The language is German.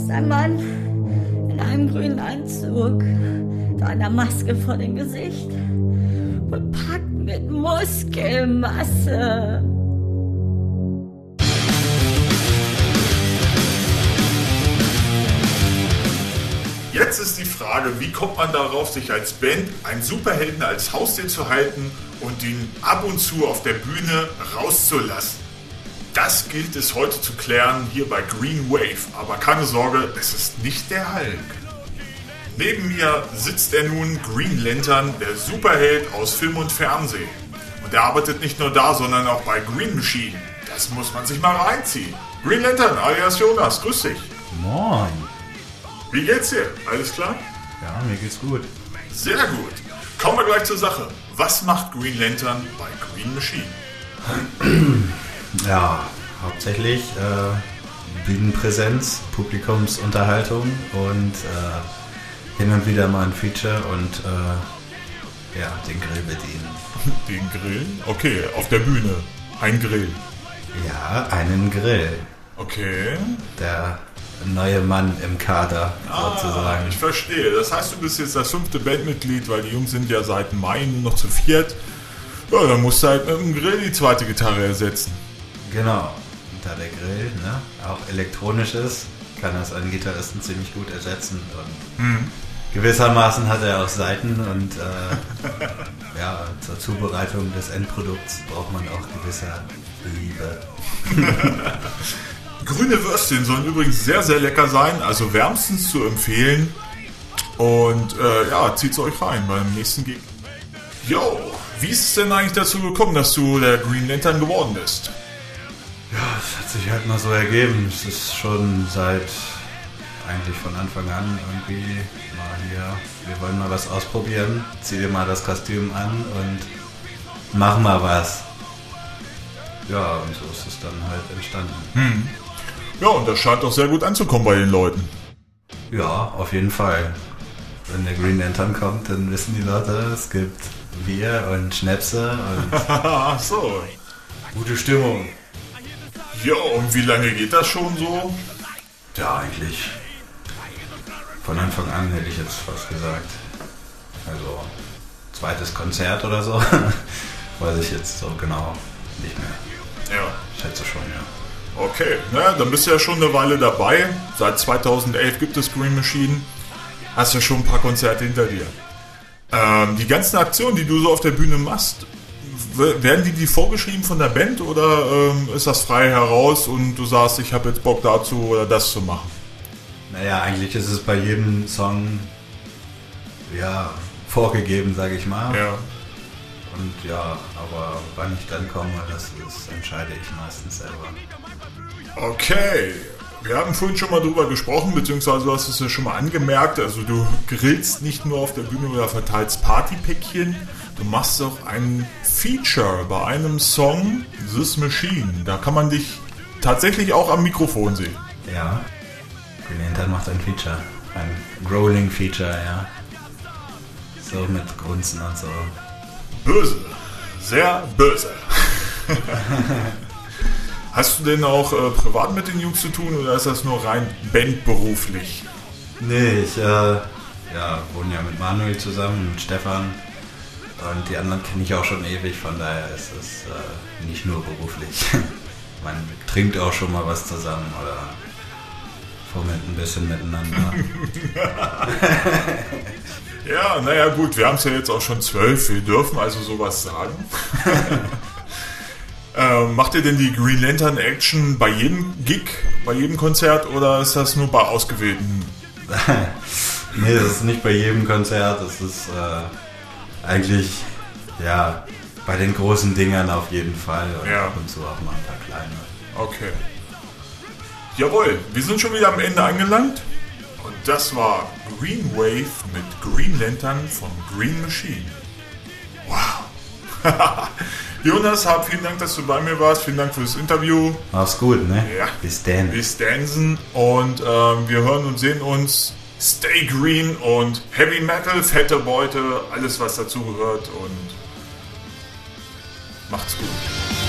ist ein Mann in einem grünen Anzug, mit einer Maske vor dem Gesicht, bepackt mit Muskelmasse. Jetzt ist die Frage, wie kommt man darauf, sich als Band einen Superhelden als Haustier zu halten und ihn ab und zu auf der Bühne rauszulassen? Das gilt es heute zu klären hier bei Green Wave. Aber keine Sorge, es ist nicht der Hulk. Neben mir sitzt er nun Green Lantern, der Superheld aus Film und Fernsehen. Und er arbeitet nicht nur da, sondern auch bei Green Machine. Das muss man sich mal reinziehen. Green Lantern alias Jonas, grüß dich. Moin. Wie geht's dir? Alles klar? Ja, mir geht's gut. Sehr gut. Kommen wir gleich zur Sache. Was macht Green Lantern bei Green Machine? Ja, hauptsächlich äh, Bühnenpräsenz, Publikumsunterhaltung und äh, hin und wieder mal ein Feature und äh, ja, den Grill bedienen. Den Grill? Okay, auf der Bühne. Ein Grill. Ja, einen Grill. Okay. Der neue Mann im Kader sozusagen. Ah, ich verstehe. Das heißt, du bist jetzt das fünfte Bandmitglied, weil die Jungs sind ja seit Mai nur noch zu viert. Ja, dann musst du halt mit dem Grill die zweite Gitarre ersetzen. Genau. Da der Grill ne, auch elektronisch ist, kann das einen Gitarristen ziemlich gut ersetzen. Und gewissermaßen hat er auch Seiten und äh, ja, zur Zubereitung des Endprodukts braucht man auch gewisse Liebe. Grüne Würstchen sollen übrigens sehr, sehr lecker sein, also wärmstens zu empfehlen. Und äh, ja, zieht's euch rein beim nächsten Gig. Yo, wie ist es denn eigentlich dazu gekommen, dass du der Green Lantern geworden bist? Sich halt mal so ergeben. Es ist schon seit eigentlich von Anfang an irgendwie mal hier, wir wollen mal was ausprobieren, zieh dir mal das Kostüm an und mach mal was. Ja, und so ist es dann halt entstanden. Ja, und das scheint doch sehr gut anzukommen bei den Leuten. Ja, auf jeden Fall. Wenn der Green Lantern kommt, dann wissen die Leute, es gibt Bier und Schnäpse und so. gute Stimmung. Ja, und wie lange geht das schon so? Ja, eigentlich. Von Anfang an hätte ich jetzt fast gesagt. Also, zweites Konzert oder so. Weiß ich jetzt so genau nicht mehr. Ja. Ich schätze schon, ja. Okay, na, dann bist du ja schon eine Weile dabei. Seit 2011 gibt es Green Machine. Hast ja schon ein paar Konzerte hinter dir. Ähm, die ganzen Aktionen, die du so auf der Bühne machst, werden die die vorgeschrieben von der Band oder ähm, ist das frei heraus und du sagst, ich habe jetzt Bock dazu oder das zu machen? Naja, eigentlich ist es bei jedem Song ja vorgegeben, sage ich mal. Ja. Und ja, aber wann ich dann komme, das ist, entscheide ich meistens selber. Okay. Wir haben vorhin schon mal drüber gesprochen, beziehungsweise du hast es ja schon mal angemerkt. Also du grillst nicht nur auf der Bühne oder verteilst Partypäckchen. Du machst auch ein Feature bei einem Song, This Machine. Da kann man dich tatsächlich auch am Mikrofon sehen. Ja. Green macht ein Feature. Ein Growling-Feature, ja. So mit Grunzen und so. Böse. Sehr böse. Hast du denn auch äh, privat mit den Jungs zu tun oder ist das nur rein bandberuflich? Nee, ich äh, ja, wohne ja mit Manuel zusammen, mit Stefan. Und die anderen kenne ich auch schon ewig, von daher ist es äh, nicht nur beruflich. Man trinkt auch schon mal was zusammen oder fummelt ein bisschen miteinander. Ja, naja gut, wir haben es ja jetzt auch schon zwölf, wir dürfen also sowas sagen. ähm, macht ihr denn die Green Lantern Action bei jedem Gig, bei jedem Konzert oder ist das nur bei ausgewählten? nee, das ist nicht bei jedem Konzert. Das ist äh, eigentlich, ja, bei den großen Dingern auf jeden Fall. Und Ja. ab und zu auch mal ein paar kleine. Okay. Jawohl, wir sind schon wieder am Ende angelangt. Und das war Green Wave mit Green Lantern von Green Machine. Wow. Jonas, hab vielen Dank, dass du bei mir warst. Vielen Dank für das Interview. Mach's gut, ne? Ja. Bis dann. Bis Dansen und ähm, wir hören und sehen uns. Stay Green und Heavy Metal, fette Beute, alles was dazugehört und macht's gut.